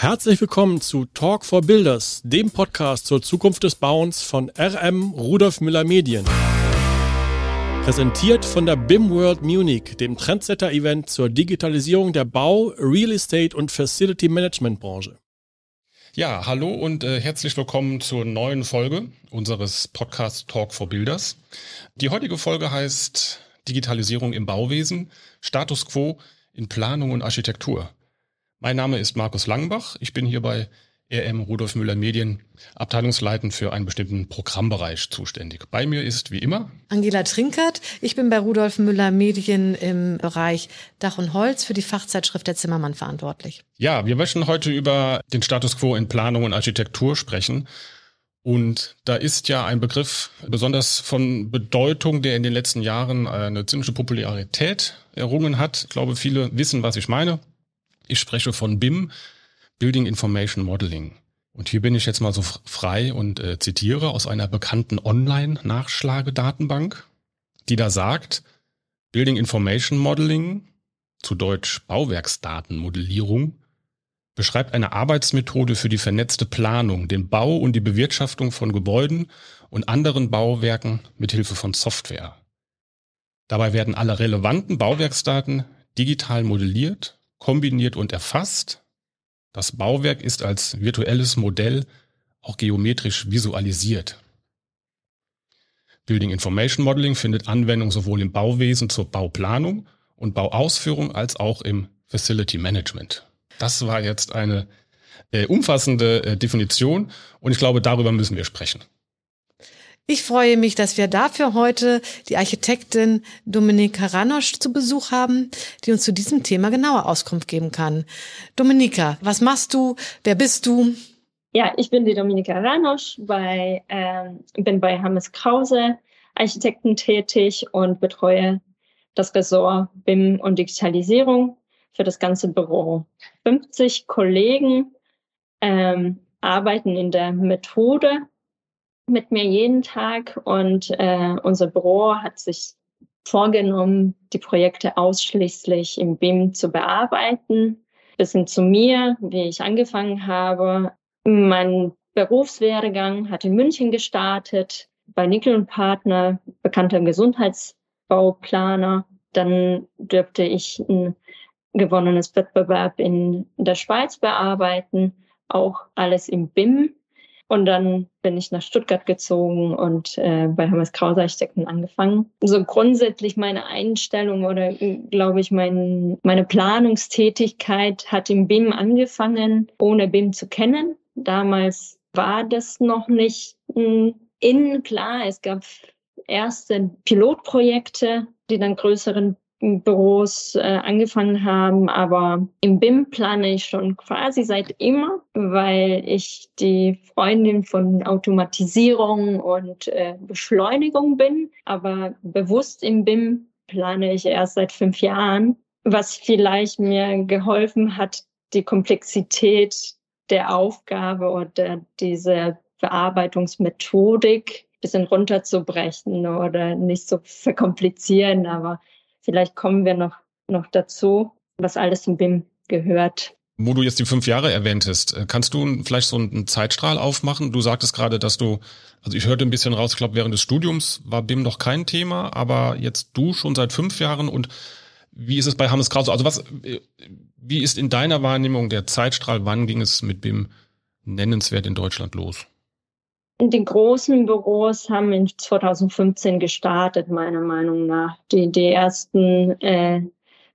Herzlich willkommen zu Talk for Builders, dem Podcast zur Zukunft des Bauens von RM Rudolf Müller Medien. Präsentiert von der BIM World Munich, dem Trendsetter-Event zur Digitalisierung der Bau-, Real Estate und Facility Management Branche. Ja, hallo und äh, herzlich willkommen zur neuen Folge unseres Podcasts Talk for Builders. Die heutige Folge heißt Digitalisierung im Bauwesen, Status quo in Planung und Architektur. Mein Name ist Markus Langenbach. Ich bin hier bei RM Rudolf Müller Medien abteilungsleitend für einen bestimmten Programmbereich zuständig. Bei mir ist wie immer Angela Trinkert. Ich bin bei Rudolf Müller Medien im Bereich Dach und Holz für die Fachzeitschrift der Zimmermann verantwortlich. Ja, wir möchten heute über den Status quo in Planung und Architektur sprechen. Und da ist ja ein Begriff besonders von Bedeutung, der in den letzten Jahren eine ziemliche Popularität errungen hat. Ich glaube, viele wissen, was ich meine. Ich spreche von BIM, Building Information Modeling. Und hier bin ich jetzt mal so frei und äh, zitiere aus einer bekannten Online-Nachschlagedatenbank, die da sagt, Building Information Modeling, zu Deutsch Bauwerksdatenmodellierung, beschreibt eine Arbeitsmethode für die vernetzte Planung, den Bau und die Bewirtschaftung von Gebäuden und anderen Bauwerken mit Hilfe von Software. Dabei werden alle relevanten Bauwerksdaten digital modelliert kombiniert und erfasst. Das Bauwerk ist als virtuelles Modell auch geometrisch visualisiert. Building Information Modeling findet Anwendung sowohl im Bauwesen zur Bauplanung und Bauausführung als auch im Facility Management. Das war jetzt eine äh, umfassende äh, Definition und ich glaube, darüber müssen wir sprechen. Ich freue mich, dass wir dafür heute die Architektin Dominika Ranosch zu Besuch haben, die uns zu diesem Thema genauer Auskunft geben kann. Dominika, was machst du? Wer bist du? Ja, ich bin die Dominika Ranosch, bei, ähm, bin bei Hammes Krause Architekten tätig und betreue das Ressort BIM und Digitalisierung für das ganze Büro. 50 Kollegen ähm, arbeiten in der Methode mit mir jeden Tag und äh, unser Büro hat sich vorgenommen, die Projekte ausschließlich im BIM zu bearbeiten. Bis hin zu mir, wie ich angefangen habe. Mein Berufswerdegang hat in München gestartet, bei Nickel und Partner, bekannter Gesundheitsbauplaner. Dann dürfte ich ein gewonnenes Wettbewerb in der Schweiz bearbeiten, auch alles im BIM. Und dann bin ich nach Stuttgart gezogen und äh, bei Hermes Krause Architekten angefangen. So grundsätzlich meine Einstellung oder glaube ich mein, meine Planungstätigkeit hat im BIM angefangen, ohne BIM zu kennen. Damals war das noch nicht in klar. Es gab erste Pilotprojekte, die dann größeren Büros äh, angefangen haben, aber im BIM plane ich schon quasi seit immer, weil ich die Freundin von Automatisierung und äh, Beschleunigung bin, aber bewusst im BIM plane ich erst seit fünf Jahren, was vielleicht mir geholfen hat, die Komplexität der Aufgabe oder diese Bearbeitungsmethodik bisschen runterzubrechen oder nicht so verkomplizieren, aber Vielleicht kommen wir noch, noch dazu, was alles im BIM gehört. Wo du jetzt die fünf Jahre erwähntest, äh, kannst du vielleicht so einen Zeitstrahl aufmachen? Du sagtest gerade, dass du, also ich hörte ein bisschen raus, ich glaube, während des Studiums war BIM noch kein Thema, aber jetzt du schon seit fünf Jahren und wie ist es bei Hammes Krause? Also was, äh, wie ist in deiner Wahrnehmung der Zeitstrahl? Wann ging es mit BIM nennenswert in Deutschland los? Die großen Büros haben in 2015 gestartet, meiner Meinung nach. Die, die ersten äh,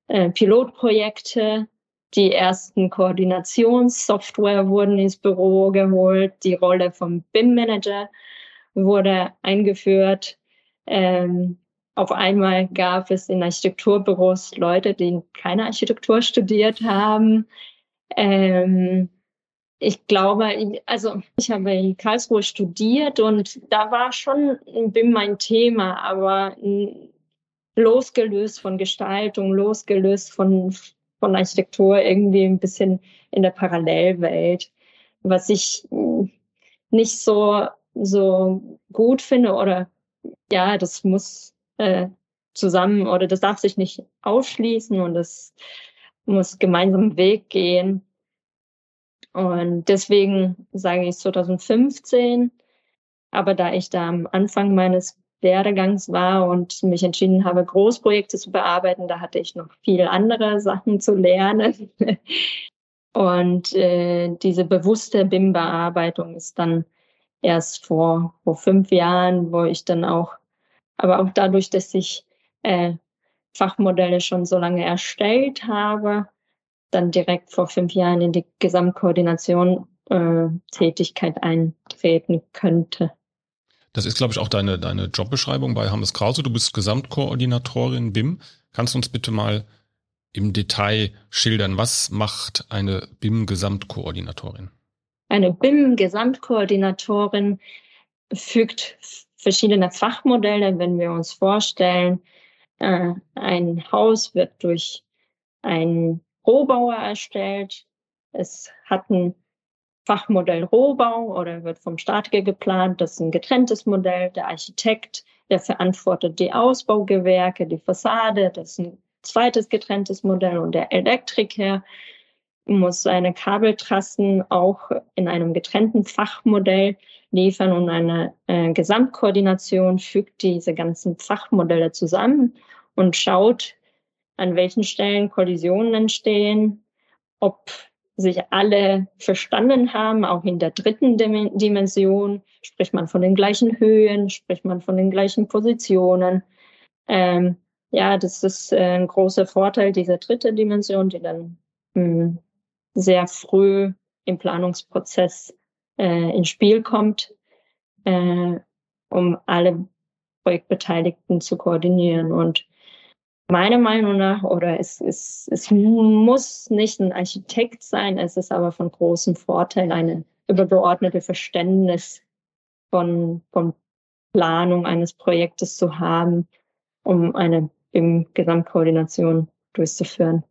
äh, Pilotprojekte, die ersten Koordinationssoftware wurden ins Büro geholt, die Rolle vom BIM-Manager wurde eingeführt. Ähm, auf einmal gab es in Architekturbüros Leute, die keine Architektur studiert haben. Ähm, ich glaube, also ich habe in Karlsruhe studiert und da war schon BIM mein Thema, aber losgelöst von Gestaltung, losgelöst von, von Architektur, irgendwie ein bisschen in der Parallelwelt, was ich nicht so, so gut finde oder ja, das muss äh, zusammen oder das darf sich nicht ausschließen und das muss gemeinsam Weg gehen. Und deswegen sage ich 2015. Aber da ich da am Anfang meines Werdegangs war und mich entschieden habe, Großprojekte zu bearbeiten, da hatte ich noch viel andere Sachen zu lernen. und äh, diese bewusste BIM-Bearbeitung ist dann erst vor, vor fünf Jahren, wo ich dann auch, aber auch dadurch, dass ich äh, Fachmodelle schon so lange erstellt habe, dann direkt vor fünf Jahren in die Gesamtkoordination äh, Tätigkeit eintreten könnte. Das ist, glaube ich, auch deine, deine Jobbeschreibung bei Hammes Krause. Du bist Gesamtkoordinatorin BIM. Kannst du uns bitte mal im Detail schildern, was macht eine BIM-Gesamtkoordinatorin? Eine BIM-Gesamtkoordinatorin fügt verschiedene Fachmodelle, wenn wir uns vorstellen, äh, ein Haus wird durch einen Rohbauer erstellt. Es hat ein Fachmodell Rohbau oder wird vom Statiker geplant. Das ist ein getrenntes Modell. Der Architekt, der verantwortet die Ausbaugewerke, die Fassade. Das ist ein zweites getrenntes Modell. Und der Elektriker muss seine Kabeltrassen auch in einem getrennten Fachmodell liefern und eine äh, Gesamtkoordination fügt diese ganzen Fachmodelle zusammen und schaut, an welchen Stellen Kollisionen entstehen, ob sich alle verstanden haben, auch in der dritten Dimension, spricht man von den gleichen Höhen, spricht man von den gleichen Positionen. Ähm, ja, das ist äh, ein großer Vorteil dieser dritte Dimension, die dann mh, hm, sehr früh im Planungsprozess äh, ins Spiel kommt, äh, um alle Projektbeteiligten zu koordinieren. Und meiner Meinung nach, oder es, es, es muss nicht ein Architekt sein, es ist aber von großem Vorteil, eine übergeordnete Verständnis von, von Planung eines Projektes zu haben, um eine im Gesamtkoordination durchzuführen.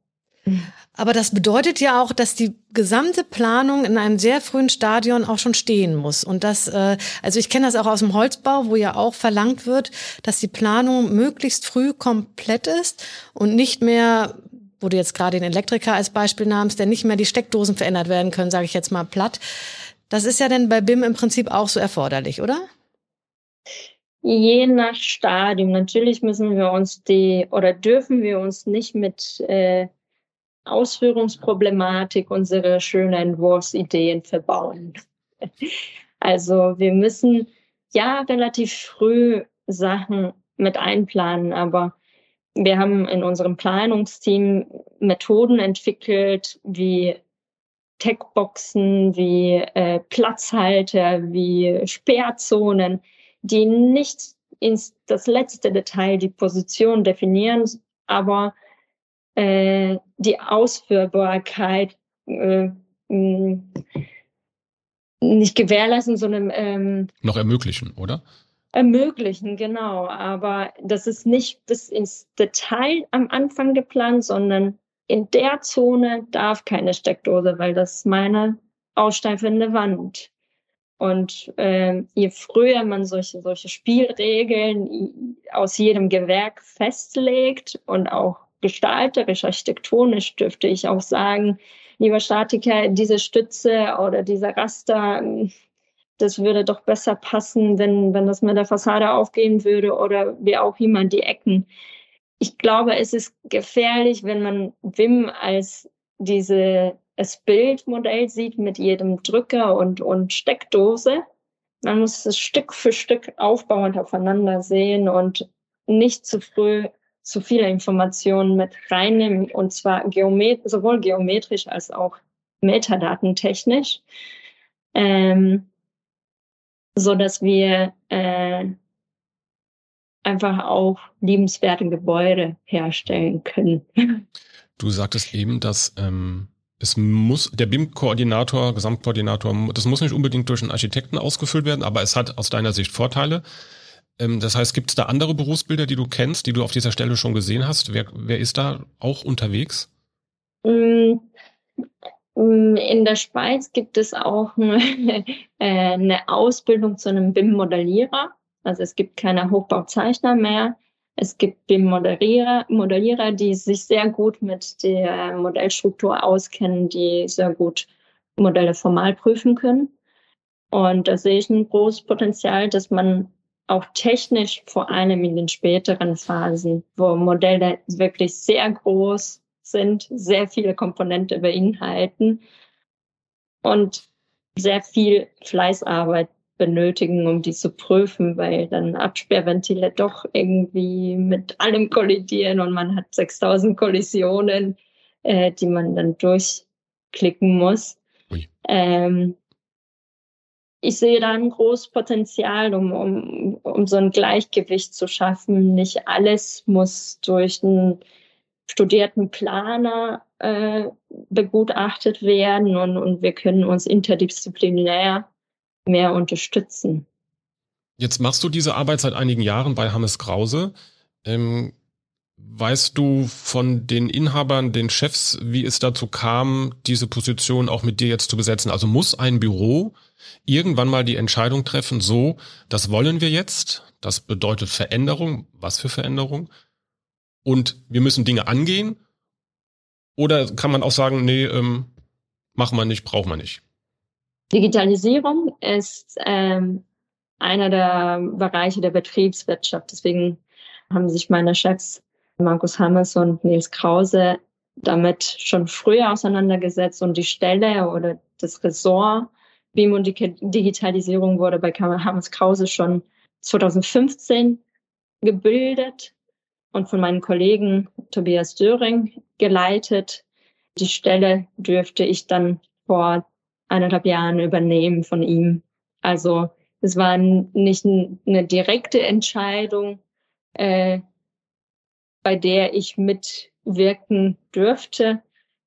Aber das bedeutet ja auch, dass die gesamte Planung in einem sehr frühen Stadion auch schon stehen muss. Und das, äh, also ich kenne das auch aus dem Holzbau, wo ja auch verlangt wird, dass die Planung möglichst früh komplett ist und nicht mehr, wo du jetzt gerade den Elektriker als Beispiel nahmst, der nicht mehr die Steckdosen verändert werden können, sage ich jetzt mal platt. Das ist ja dann bei BIM im Prinzip auch so erforderlich, oder? Je nach Stadium. Natürlich müssen wir uns die oder dürfen wir uns nicht mit äh, Ausführungsproblematik unsere schönen Entwurfsideen verbauen. Also wir müssen ja relativ früh Sachen mit einplanen, aber wir haben in unserem Planungsteam Methoden entwickelt, wie Techboxen, wie äh, Platzhalter, wie Sperrzonen, die nicht ins das letzte Detail die Position definieren, aber äh, die Ausführbarkeit äh, nicht gewährleisten, sondern ähm, noch ermöglichen, oder? Ermöglichen, genau. Aber das ist nicht bis ins Detail am Anfang geplant, sondern in der Zone darf keine Steckdose, weil das ist meine aussteifende Wand. Und äh, je früher man solche, solche Spielregeln aus jedem Gewerk festlegt und auch gestalterisch, architektonisch dürfte ich auch sagen, lieber Statiker, diese Stütze oder dieser Raster, das würde doch besser passen, wenn, wenn das mit der Fassade aufgehen würde oder wie auch immer die Ecken. Ich glaube, es ist gefährlich, wenn man Wim als diese das Bildmodell sieht mit jedem Drücker und, und Steckdose. Man muss es Stück für Stück aufbauend aufeinander sehen und nicht zu früh zu viele Informationen mit reinnehmen und zwar geomet sowohl geometrisch als auch metadatentechnisch, ähm, so dass wir äh, einfach auch liebenswerte Gebäude herstellen können. Du sagtest eben, dass ähm, es muss der BIM-Koordinator, Gesamtkoordinator, das muss nicht unbedingt durch einen Architekten ausgefüllt werden, aber es hat aus deiner Sicht Vorteile. Ähm, das heißt, gibt es da andere Berufsbilder, die du kennst, die du auf dieser Stelle schon gesehen hast? Wer, wer ist da auch unterwegs? Mm, mm, in der Schweiz gibt es auch eine, äh, eine Ausbildung zu einem BIM-Modellierer. Also es gibt keine Hochbauzeichner mehr. Es gibt BIM-Modellierer, Modellierer, die sich sehr gut mit der Modellstruktur auskennen, die sehr gut Modelle formal prüfen können. Und da sehe ich ein großes Potenzial, dass man auch technisch vor allem in den späteren Phasen, wo Modelle wirklich sehr groß sind, sehr viele Komponenten beinhalten und sehr viel Fleißarbeit benötigen, um die zu prüfen, weil dann Absperrventile doch irgendwie mit allem kollidieren und man hat 6000 Kollisionen, äh, die man dann durchklicken muss. Ähm, ich sehe da ein großes Potenzial, um, um, um so ein Gleichgewicht zu schaffen. Nicht alles muss durch einen studierten Planer äh, begutachtet werden und, und wir können uns interdisziplinär mehr unterstützen. Jetzt machst du diese Arbeit seit einigen Jahren bei Hammes Krause. Ähm, weißt du von den Inhabern, den Chefs, wie es dazu kam, diese Position auch mit dir jetzt zu besetzen? Also muss ein Büro irgendwann mal die Entscheidung treffen, so, das wollen wir jetzt, das bedeutet Veränderung, was für Veränderung? Und wir müssen Dinge angehen? Oder kann man auch sagen, nee, ähm, machen wir nicht, brauchen wir nicht? Digitalisierung ist ähm, einer der Bereiche der Betriebswirtschaft. Deswegen haben sich meine Chefs Markus Hammers und Nils Krause damit schon früher auseinandergesetzt und die Stelle oder das Ressort BIM und Digitalisierung wurde bei Hammers Krause schon 2015 gebildet und von meinen Kollegen Tobias Döring geleitet. Die Stelle dürfte ich dann vor eineinhalb Jahren übernehmen von ihm. Also es war nicht eine direkte Entscheidung, äh, bei der ich mitwirken dürfte.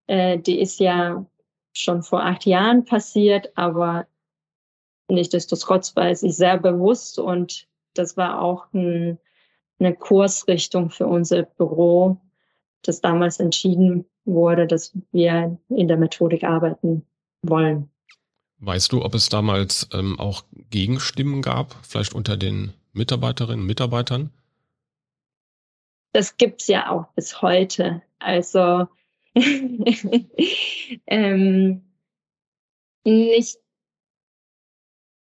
Äh, die ist ja schon vor acht Jahren passiert, aber nichtsdestotrotz war sie sehr bewusst und das war auch ein, eine Kursrichtung für unser Büro, das damals entschieden wurde, dass wir in der Methodik arbeiten wollen. Weißt du, ob es damals ähm, auch Gegenstimmen gab, vielleicht unter den Mitarbeiterinnen und Mitarbeitern? Das gibt's ja auch bis heute. Also ähm, nicht,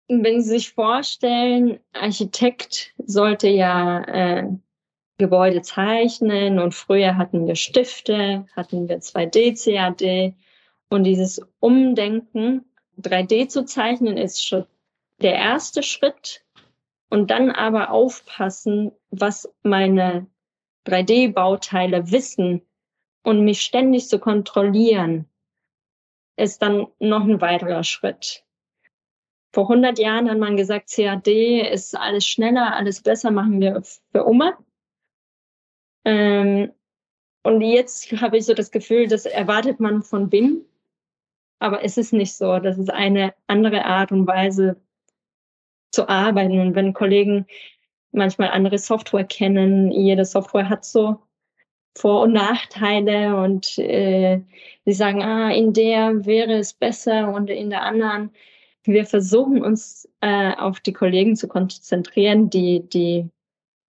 wenn Sie sich vorstellen, Architekt sollte ja äh, Gebäude zeichnen und früher hatten wir Stifte, hatten wir 2D-CAD und dieses Umdenken 3D zu zeichnen ist schon der erste Schritt und dann aber aufpassen, was meine 3D-Bauteile wissen und mich ständig zu kontrollieren, ist dann noch ein weiterer Schritt. Vor 100 Jahren hat man gesagt, CAD ist alles schneller, alles besser, machen wir für immer. Ähm, und jetzt habe ich so das Gefühl, das erwartet man von BIM. Aber es ist nicht so. Das ist eine andere Art und Weise zu arbeiten. Und wenn Kollegen manchmal andere Software kennen, jede Software hat so vor- und Nachteile und äh, sie sagen, ah, in der wäre es besser und in der anderen. Wir versuchen uns äh, auf die Kollegen zu konzentrieren, die, die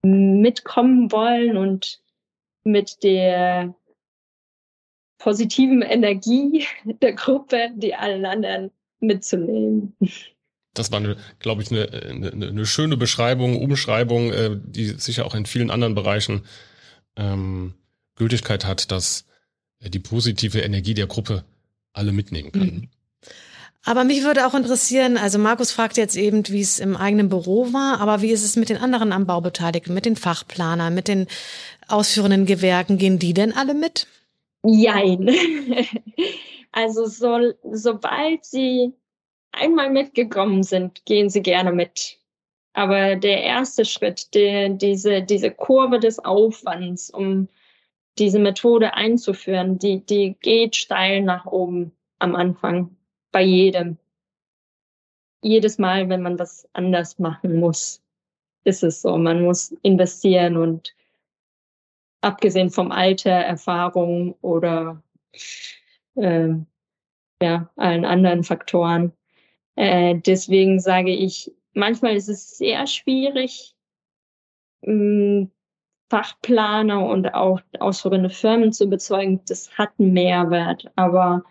mitkommen wollen und mit der positiven Energie der Gruppe, die allen anderen mitzunehmen. Das war, glaube ich, eine, eine, eine, schöne Beschreibung, Umschreibung, äh, die sicher auch in vielen anderen Bereichen ähm, Gültigkeit hat, dass die positive Energie der Gruppe alle mitnehmen kann. Mhm. Aber mich würde auch interessieren, also Markus fragt jetzt eben, wie es im eigenen Büro war, aber wie ist es mit den anderen am Bau Beteiligten, mit den Fachplanern, mit den ausführenden Gewerken? Gehen die denn alle mit? Jein. Also so, sobald sie einmal mitgekommen sind, gehen sie gerne mit. Aber der erste Schritt, der, diese, diese Kurve des Aufwands, um diese Methode einzuführen, die, die geht steil nach oben am Anfang. Bei jedem. Jedes Mal, wenn man was anders machen muss, ist es so. Man muss investieren und abgesehen vom Alter, Erfahrung oder äh, ja, allen anderen Faktoren. Äh, deswegen sage ich, manchmal ist es sehr schwierig, hm, Fachplaner und auch ausführende Firmen zu überzeugen, das hat einen Mehrwert. Aber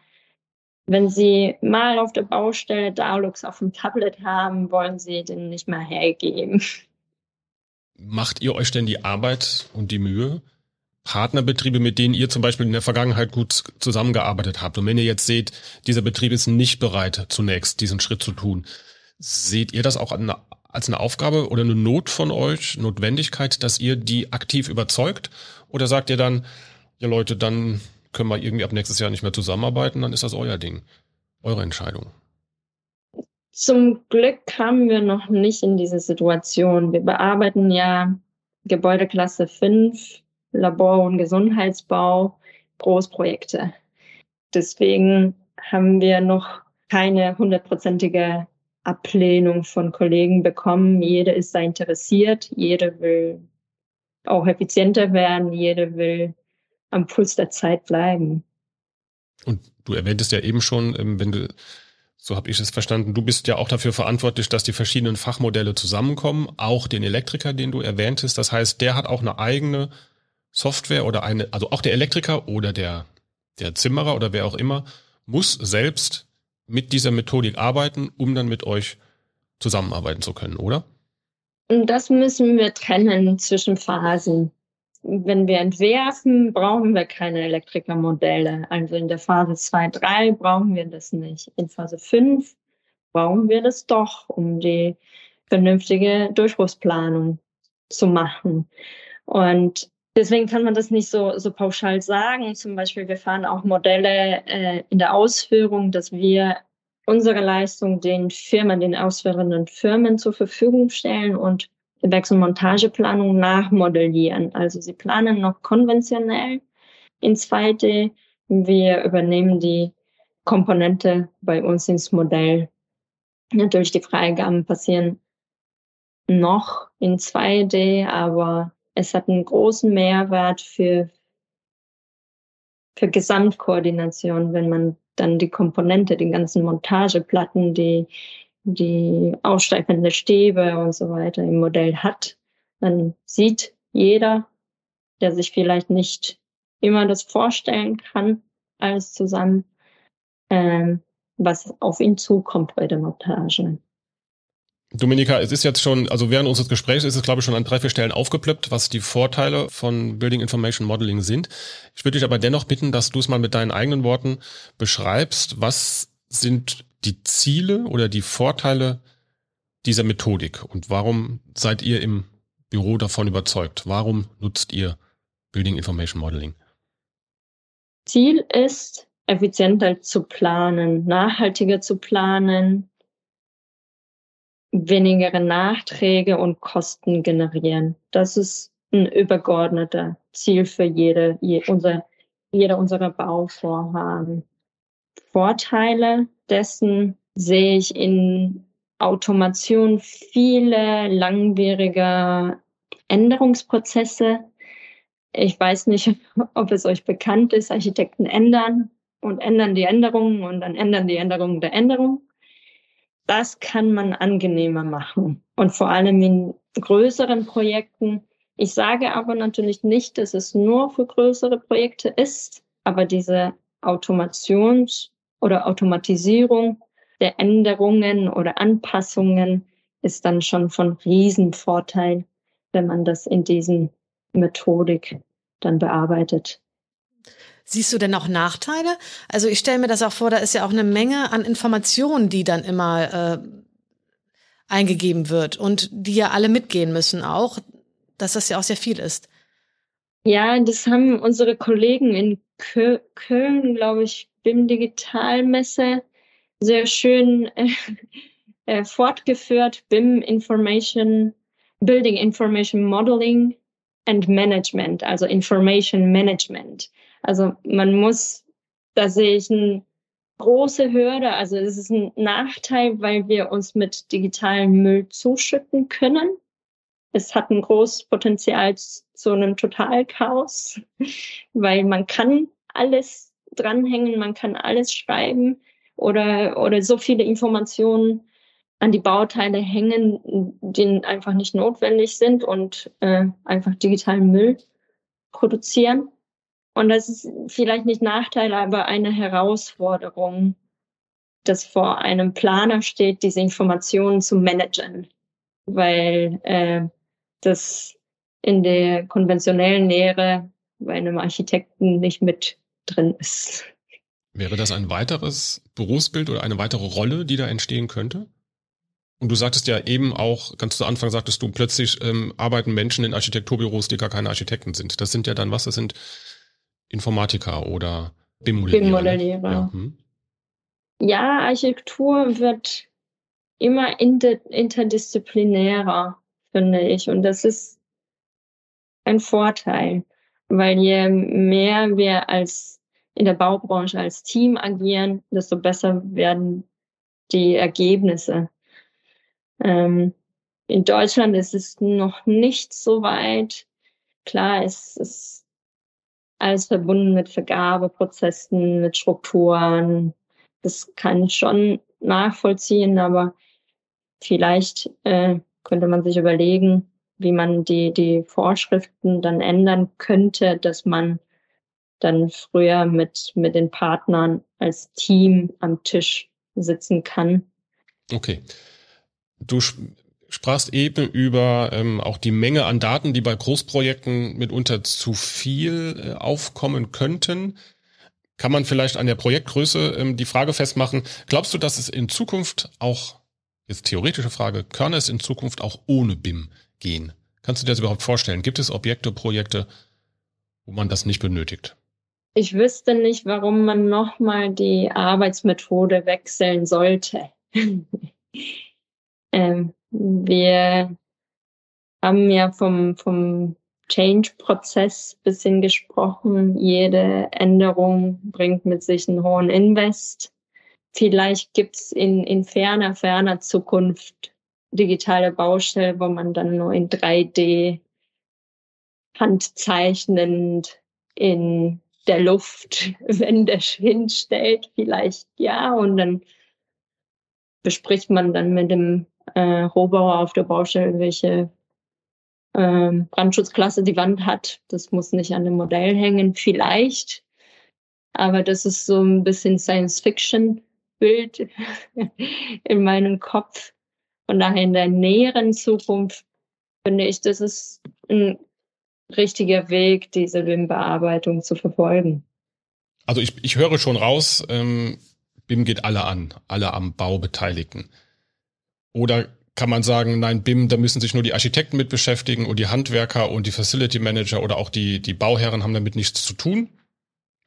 Wenn Sie mal auf der Baustelle Dalux auf dem Tablet haben, wollen Sie den nicht mehr hergeben. Macht ihr euch denn die Arbeit und die Mühe, Partnerbetriebe, mit denen ihr zum Beispiel in der Vergangenheit gut zusammengearbeitet habt, und wenn ihr jetzt seht, dieser Betrieb ist nicht bereit, zunächst diesen Schritt zu tun, seht ihr das auch als eine Aufgabe oder eine Not von euch, Notwendigkeit, dass ihr die aktiv überzeugt? Oder sagt ihr dann, ja Leute, dann können wir irgendwie ab nächstes Jahr nicht mehr zusammenarbeiten, dann ist das euer Ding, eure Entscheidung. Zum Glück kamen wir noch nicht in diese Situation. Wir bearbeiten ja Gebäudeklasse 5, Labor- und Gesundheitsbau, Großprojekte. Deswegen haben wir noch keine hundertprozentige Ablehnung von Kollegen bekommen. Jeder ist da interessiert, jeder will auch effizienter werden, jeder will am Puls der Zeit bleiben. Und du erwähntest ja eben schon, ähm, wenn du, so habe ich es verstanden, du bist ja auch dafür verantwortlich, dass die verschiedenen Fachmodelle zusammenkommen, auch den Elektriker, den du erwähntest. Das heißt, der hat auch eine eigene Software oder eine, also auch der Elektriker oder der, der Zimmerer oder wer auch immer, muss selbst mit dieser Methodik arbeiten, um dann mit euch zusammenarbeiten zu können, oder? Und das müssen wir trennen zwischen Phasen wenn wir entwerfen, brauchen wir keine Elektrikermodelle. Also in der Phase 2, 3 brauchen wir das nicht. In Phase 5 brauchen wir das doch, um die vernünftige Durchbruchsplanung zu machen. Und deswegen kann man das nicht so, so pauschal sagen. Zum Beispiel, wir fahren auch Modelle äh, in der Ausführung, dass wir unsere Leistung den Firmen, den ausführenden Firmen zur Verfügung stellen und Werksmontage-Planung nachmodellieren. Also sie planen noch konventionell in 2D. Wir übernehmen die Komponente bei uns ins Modell. Natürlich die Freigaben passieren noch in 2D, aber es hat einen großen Mehrwert für, für Gesamtkoordination, wenn man dann die Komponente, die ganzen Montageplatten, die die aussteifende Stäbe und so weiter im Modell hat, dann sieht jeder, der sich vielleicht nicht immer das vorstellen kann, alles zusammen, ähm, was auf ihn zukommt bei der Montage. Dominika, es ist jetzt schon, also während unseres Gesprächs ist es, glaube ich, schon an drei, vier Stellen aufgeplöppt, was die Vorteile von Building Information Modeling sind. Ich würde dich aber dennoch bitten, dass du es mal mit deinen eigenen Worten beschreibst. Was sind die Ziele oder die Vorteile dieser Methodik und warum seid ihr im Büro davon überzeugt? Warum nutzt ihr Building Information Modeling? Ziel ist, effizienter zu planen, nachhaltiger zu planen, weniger Nachträge und Kosten generieren. Das ist ein übergeordneter Ziel für jede, je, unser, jeder unserer Bauvorhaben. Vorteile dessen sehe ich in Automation viele langwierige Änderungsprozesse. Ich weiß nicht, ob es euch bekannt ist. Architekten ändern und ändern die Änderungen und dann ändern die Änderungen der Änderung. Das kann man angenehmer machen und vor allem in größeren Projekten. Ich sage aber natürlich nicht, dass es nur für größere Projekte ist, aber diese Automations- oder Automatisierung der Änderungen oder Anpassungen ist dann schon von Riesenvorteil, wenn man das in diesen Methodik dann bearbeitet. Siehst du denn auch Nachteile? Also ich stelle mir das auch vor, da ist ja auch eine Menge an Informationen, die dann immer äh, eingegeben wird und die ja alle mitgehen müssen auch, dass das ja auch sehr viel ist. Ja, das haben unsere Kollegen in Köln, glaube ich, BIM Digitalmesse sehr schön äh, äh, fortgeführt. BIM Information, Building Information Modeling and Management, also Information Management. Also man muss, da sehe ich eine große Hürde. Also es ist ein Nachteil, weil wir uns mit digitalem Müll zuschütten können. Es hat ein großes Potenzial zu einem Totalchaos, weil man kann alles dranhängen, man kann alles schreiben oder, oder so viele Informationen an die Bauteile hängen, die einfach nicht notwendig sind und äh, einfach digitalen Müll produzieren. Und das ist vielleicht nicht Nachteil, aber eine Herausforderung, das vor einem Planer steht, diese Informationen zu managen, weil äh, das in der konventionellen Lehre bei einem Architekten nicht mit drin ist. Wäre das ein weiteres Berufsbild oder eine weitere Rolle, die da entstehen könnte? Und du sagtest ja eben auch, ganz zu Anfang sagtest du, plötzlich ähm, arbeiten Menschen in Architekturbüros, die gar keine Architekten sind. Das sind ja dann was? Das sind Informatiker oder BIM-Modellierer. Ne? BIM-Modellierer. Ja, hm. ja, Architektur wird immer inter interdisziplinärer, finde ich. Und das ist ein Vorteil, weil je mehr wir als in der Baubranche als Team agieren, desto besser werden die Ergebnisse. Ähm, in Deutschland ist es noch nicht so weit. Klar, es ist alles verbunden mit Vergabeprozessen, mit Strukturen. Das kann ich schon nachvollziehen, aber vielleicht äh, könnte man sich überlegen, wie man die, die Vorschriften dann ändern könnte, dass man dann früher mit, mit den Partnern als Team am Tisch sitzen kann. Okay. Du sprachst eben über ähm, auch die Menge an Daten, die bei Großprojekten mitunter zu viel äh, aufkommen könnten. Kann man vielleicht an der Projektgröße ähm, die Frage festmachen, glaubst du, dass es in Zukunft auch, jetzt theoretische Frage, kann es in Zukunft auch ohne BIM gehen? Kannst du dir das überhaupt vorstellen? Gibt es Objekte, Projekte, wo man das nicht benötigt? Ich wüsste nicht, warum man nochmal die Arbeitsmethode wechseln sollte. Ähm, wir haben ja vom, vom Change-Prozess bisschen gesprochen. Jede Änderung bringt mit sich einen hohen Invest. Vielleicht gibt's in, in ferner, ferner Zukunft digitale Baustellen, wo man dann nur in 3D handzeichnend in der Luft Wände hinstellt. Vielleicht ja. Und dann bespricht man dann mit dem äh, Rohbauer auf der Baustelle, welche ähm, Brandschutzklasse die Wand hat. Das muss nicht an dem Modell hängen, vielleicht. Aber das ist so ein bisschen Science-Fiction-Bild in meinem Kopf. Von daher in der näheren Zukunft finde ich, das ist ein richtiger Weg, diese BIM-Bearbeitung zu verfolgen. Also ich, ich höre schon raus, ähm, BIM geht alle an, alle am Bau Beteiligten. Oder kann man sagen, nein, BIM, da müssen sich nur die Architekten mit beschäftigen und die Handwerker und die Facility Manager oder auch die, die Bauherren haben damit nichts zu tun?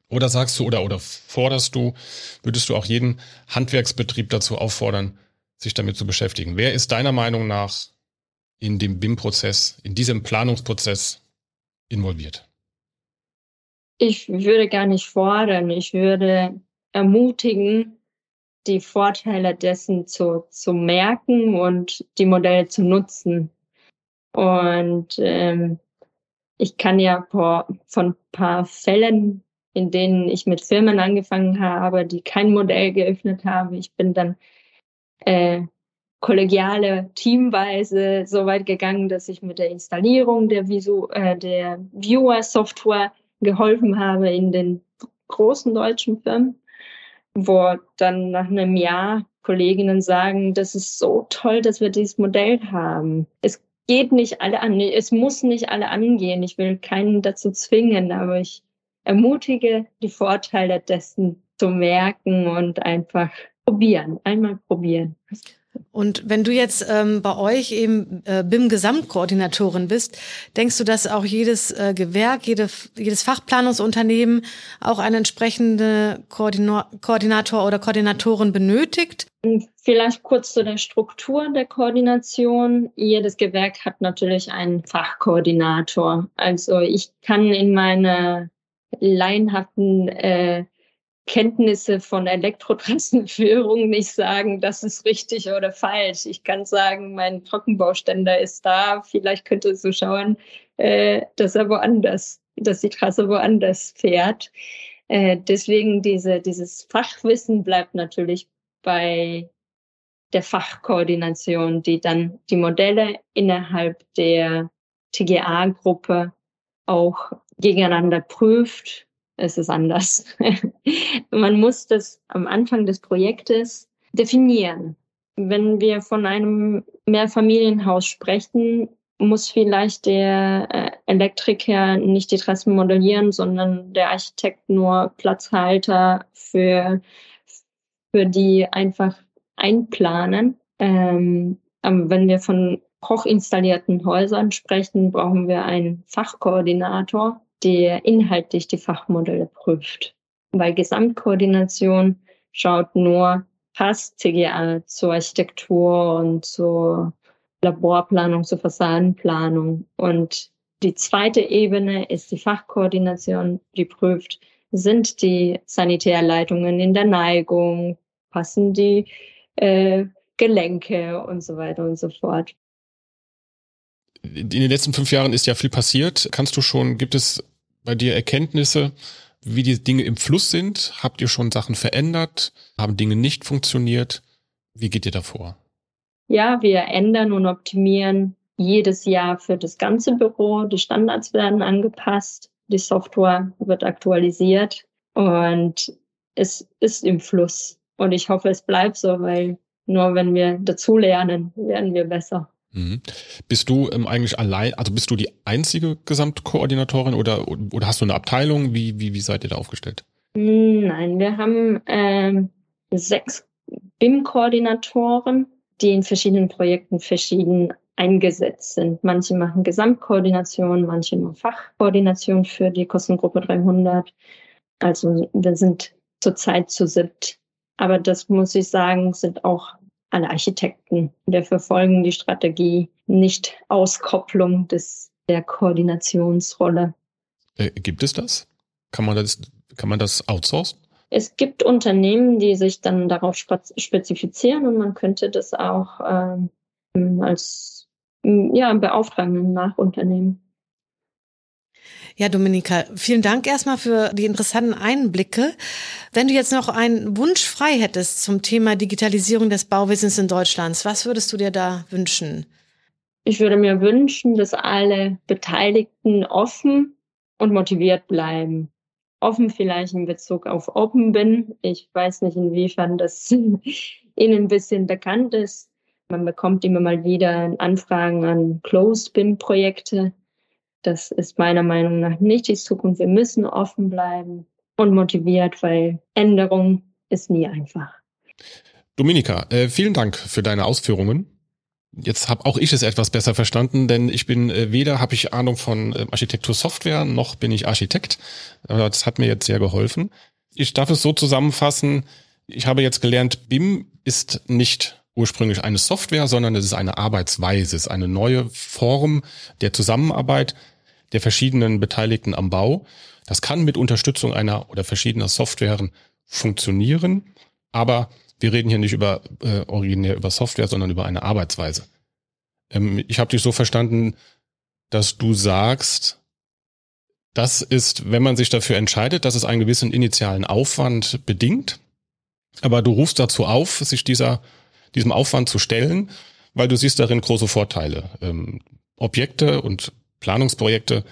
Oder sagst du oder, oder forderst du, würdest du auch jeden Handwerksbetrieb dazu auffordern, sich damit zu beschäftigen? Wer ist deiner Meinung nach in dem BIM-Prozess, in diesem Planungsprozess involviert? Ich würde gar nicht fordern. Ich würde ermutigen, die Vorteile dessen zu, zu merken und die Modelle zu nutzen. Und ähm, ich kann ja vor, von paar Fällen, in denen ich mit Firmen angefangen habe, die kein Modell geöffnet haben, ich bin dann äh, kollegiale teamweise so weit gegangen, dass ich mit der Installierung der, Visu, äh, der Viewer-Software geholfen habe in den großen deutschen Firmen wo dann nach einem Jahr Kolleginnen sagen, das ist so toll, dass wir dieses Modell haben. Es geht nicht alle an, es muss nicht alle angehen. Ich will keinen dazu zwingen, aber ich ermutige, die Vorteile dessen zu merken und einfach probieren, einmal probieren. Und wenn du jetzt ähm, bei euch eben äh, BIM-Gesamtkoordinatorin bist, denkst du, dass auch jedes äh, Gewerk, jede, jedes Fachplanungsunternehmen auch einen entsprechenden Koordina Koordinator oder Koordinatorin benötigt? Vielleicht kurz zu der Struktur der Koordination. Jedes Gewerk hat natürlich einen Fachkoordinator. Also ich kann in meiner laienhaften äh, Kenntnisse von Elektrotrassenführung nicht sagen, das ist richtig oder falsch. Ich kann sagen, mein Trockenbauständer ist da. Vielleicht könnte es so schauen, äh, dass er woanders, dass die Trasse woanders fährt. Äh, deswegen diese, dieses Fachwissen bleibt natürlich bei der Fachkoordination, die dann die Modelle innerhalb der TGA-Gruppe auch gegeneinander prüft es ist anders. Man muss das am Anfang des Projektes definieren. Wenn wir von einem Mehrfamilienhaus sprechen, muss vielleicht der äh, Elektriker nicht die Trassen modellieren, sondern der Architekt nur Platzhalter für, für die einfach einplanen. Ähm, wenn wir von hochinstallierten Häusern sprechen, brauchen wir einen Fachkoordinator, der inhaltlich die Fachmodelle prüft. Bei Gesamtkoordination schaut nur, passt CGA zur Architektur und zur Laborplanung, zur Fassadenplanung. Und die zweite Ebene ist die Fachkoordination, die prüft, sind die Sanitärleitungen in der Neigung, passen die äh, Gelenke und so weiter und so fort. In den letzten fünf Jahren ist ja viel passiert. Kannst du schon, gibt es bei dir Erkenntnisse, wie die Dinge im Fluss sind? Habt ihr schon Sachen verändert? Haben Dinge nicht funktioniert? Wie geht ihr davor? Ja, wir ändern und optimieren jedes Jahr für das ganze Büro. Die Standards werden angepasst, die Software wird aktualisiert und es ist im Fluss. Und ich hoffe, es bleibt so, weil nur wenn wir dazulernen, werden wir besser. Mhm. Bist du ähm, eigentlich allein, also bist du die einzige Gesamtkoordinatorin oder, oder hast du eine Abteilung? Wie, wie, wie seid ihr da aufgestellt? Nein, wir haben ähm, sechs BIM-Koordinatoren, die in verschiedenen Projekten verschieden eingesetzt sind. Manche machen Gesamtkoordination, manche nur Fachkoordination für die Kostengruppe 300. Also wir sind zurzeit zu siebt. Aber das muss ich sagen, sind auch alle Architekten. Wir verfolgen die Strategie nicht Auskopplung des, der Koordinationsrolle. Äh, gibt es das? Kann man das, kann man das outsourcen? Es gibt Unternehmen, die sich dann darauf spezifizieren und man könnte das auch ähm, als ja, Beauftragten nach Unternehmen. Ja, Dominika, vielen Dank erstmal für die interessanten Einblicke. Wenn du jetzt noch einen Wunsch frei hättest zum Thema Digitalisierung des Bauwesens in Deutschland, was würdest du dir da wünschen? Ich würde mir wünschen, dass alle Beteiligten offen und motiviert bleiben. Offen vielleicht in Bezug auf Open bin. Ich weiß nicht, inwiefern das Ihnen ein bisschen bekannt ist. Man bekommt immer mal wieder Anfragen an Closed Bin Projekte. Das ist meiner Meinung nach nicht die Zukunft. Wir müssen offen bleiben und motiviert, weil Änderung ist nie einfach. Dominika, äh, vielen Dank für deine Ausführungen. Jetzt habe auch ich es etwas besser verstanden, denn ich bin äh, weder habe ich Ahnung von äh, Architektursoftware noch bin ich Architekt. Aber das hat mir jetzt sehr geholfen. Ich darf es so zusammenfassen. Ich habe jetzt gelernt, BIM ist nicht ursprünglich eine Software, sondern es ist eine Arbeitsweise, es ist eine neue Form der Zusammenarbeit der verschiedenen Beteiligten am Bau. Das kann mit Unterstützung einer oder verschiedener Softwaren funktionieren, aber wir reden hier nicht über äh, originär über Software, sondern über eine Arbeitsweise. Ähm, ich habe dich so verstanden, dass du sagst, das ist, wenn man sich dafür entscheidet, dass es einen gewissen initialen Aufwand bedingt, aber du rufst dazu auf, sich dieser diesem Aufwand zu stellen, weil du siehst darin große Vorteile. Ähm, Objekte und Planungsprojekte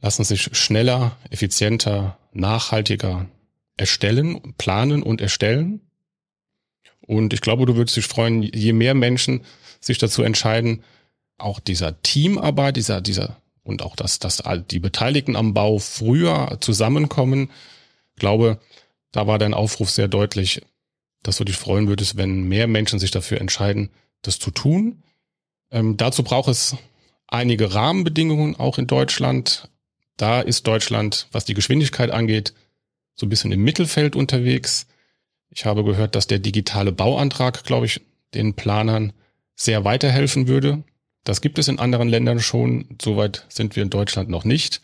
lassen sich schneller, effizienter, nachhaltiger erstellen, planen und erstellen. Und ich glaube, du würdest dich freuen, je mehr Menschen sich dazu entscheiden, auch dieser Teamarbeit, dieser, dieser, und auch dass, dass die Beteiligten am Bau früher zusammenkommen. Ich glaube, da war dein Aufruf sehr deutlich, dass du dich freuen würdest, wenn mehr Menschen sich dafür entscheiden, das zu tun. Ähm, dazu braucht es einige Rahmenbedingungen auch in Deutschland. Da ist Deutschland, was die Geschwindigkeit angeht, so ein bisschen im Mittelfeld unterwegs. Ich habe gehört, dass der digitale Bauantrag, glaube ich, den Planern sehr weiterhelfen würde. Das gibt es in anderen Ländern schon. Soweit sind wir in Deutschland noch nicht.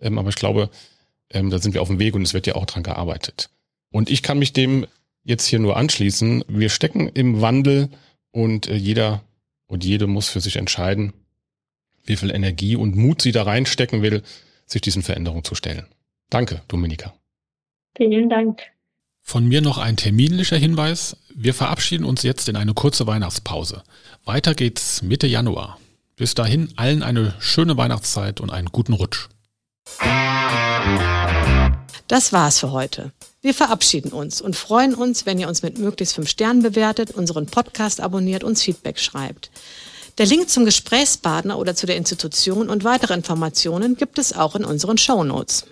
Ähm, aber ich glaube, ähm, da sind wir auf dem Weg und es wird ja auch dran gearbeitet. Und ich kann mich dem jetzt hier nur anschließen. Wir stecken im Wandel und äh, jeder und jede muss für sich entscheiden, wie viel Energie und Mut sie da reinstecken will, sich diesen Veränderungen zu stellen. Danke, Dominika. Vielen Dank. Von mir noch ein terminlicher Hinweis. Wir verabschieden uns jetzt in eine kurze Weihnachtspause. Weiter geht's Mitte Januar. Bis dahin allen eine schöne Weihnachtszeit und einen guten Rutsch. Das war's für heute. Wir verabschieden uns und freuen uns, wenn ihr uns mit möglichst fünf Sternen bewertet, unseren Podcast abonniert, uns Feedback schreibt. Der Link zum Gesprächspartner oder zu der Institution und weitere Informationen gibt es auch in unseren Show Notes.